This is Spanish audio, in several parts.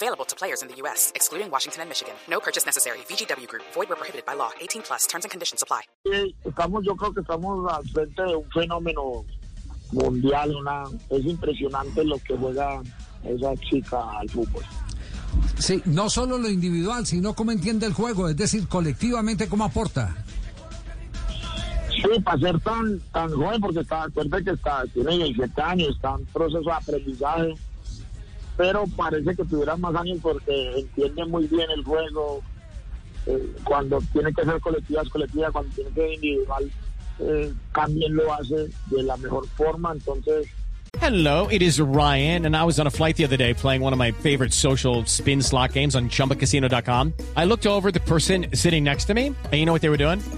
Available to players in the U.S., excluding Washington and Michigan. No purchase necessary. VGW Group. Void where prohibited by law. 18 plus. Terms and conditions apply. Estamos, yo creo que estamos al frente de un fenómeno mundial. Una, es impresionante lo que juega esa chica al fútbol. Sí, no solo lo individual, sino cómo entiende el juego, es decir, colectivamente cómo aporta. Sí, para ser tan, tan joven, porque está, acuérdate que está, tiene 17 años, está en proceso de aprendizaje, pero parece que tuviera más años porque entiende muy bien el juego. eh, cuando tiene que ser colectiva colectiva, cuando tiene que ser individual eh, también lo hace de la mejor forma, entonces Hello, it is Ryan, and I was on a flight the other day playing one of my favorite social spin slot games on chumbacasino.com. I looked over the person sitting next to me, and you know what they were doing?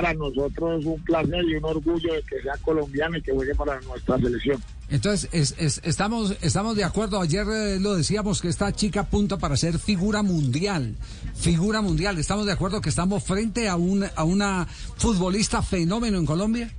para nosotros un placer y un orgullo de que sea colombiana y que juegue para nuestra selección. Entonces, es- es- estamos, estamos de acuerdo. Ayer eh, lo decíamos que esta chica apunta para ser figura mundial. Figura mundial. ¿Estamos de acuerdo que estamos frente a, un, a una futbolista fenómeno en Colombia?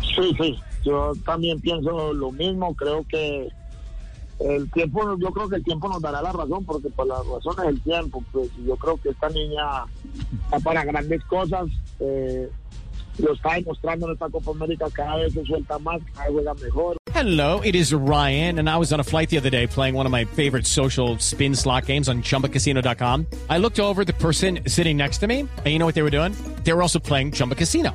Sí, sí, yo también pienso lo mismo, creo que el tiempo, yo creo que el tiempo nos dará la razón, porque por las razones del tiempo, pues yo creo que esta niña está para grandes cosas, eh, lo está demostrando en esta Copa América, cada vez se suelta más, cada vez juega mejor. Hello, it is Ryan, and I was on a flight the other day playing one of my favorite social spin slot games on chumbacasino.com. I looked over the person sitting next to me, and you know what they were doing? They were also playing Chumba Casino.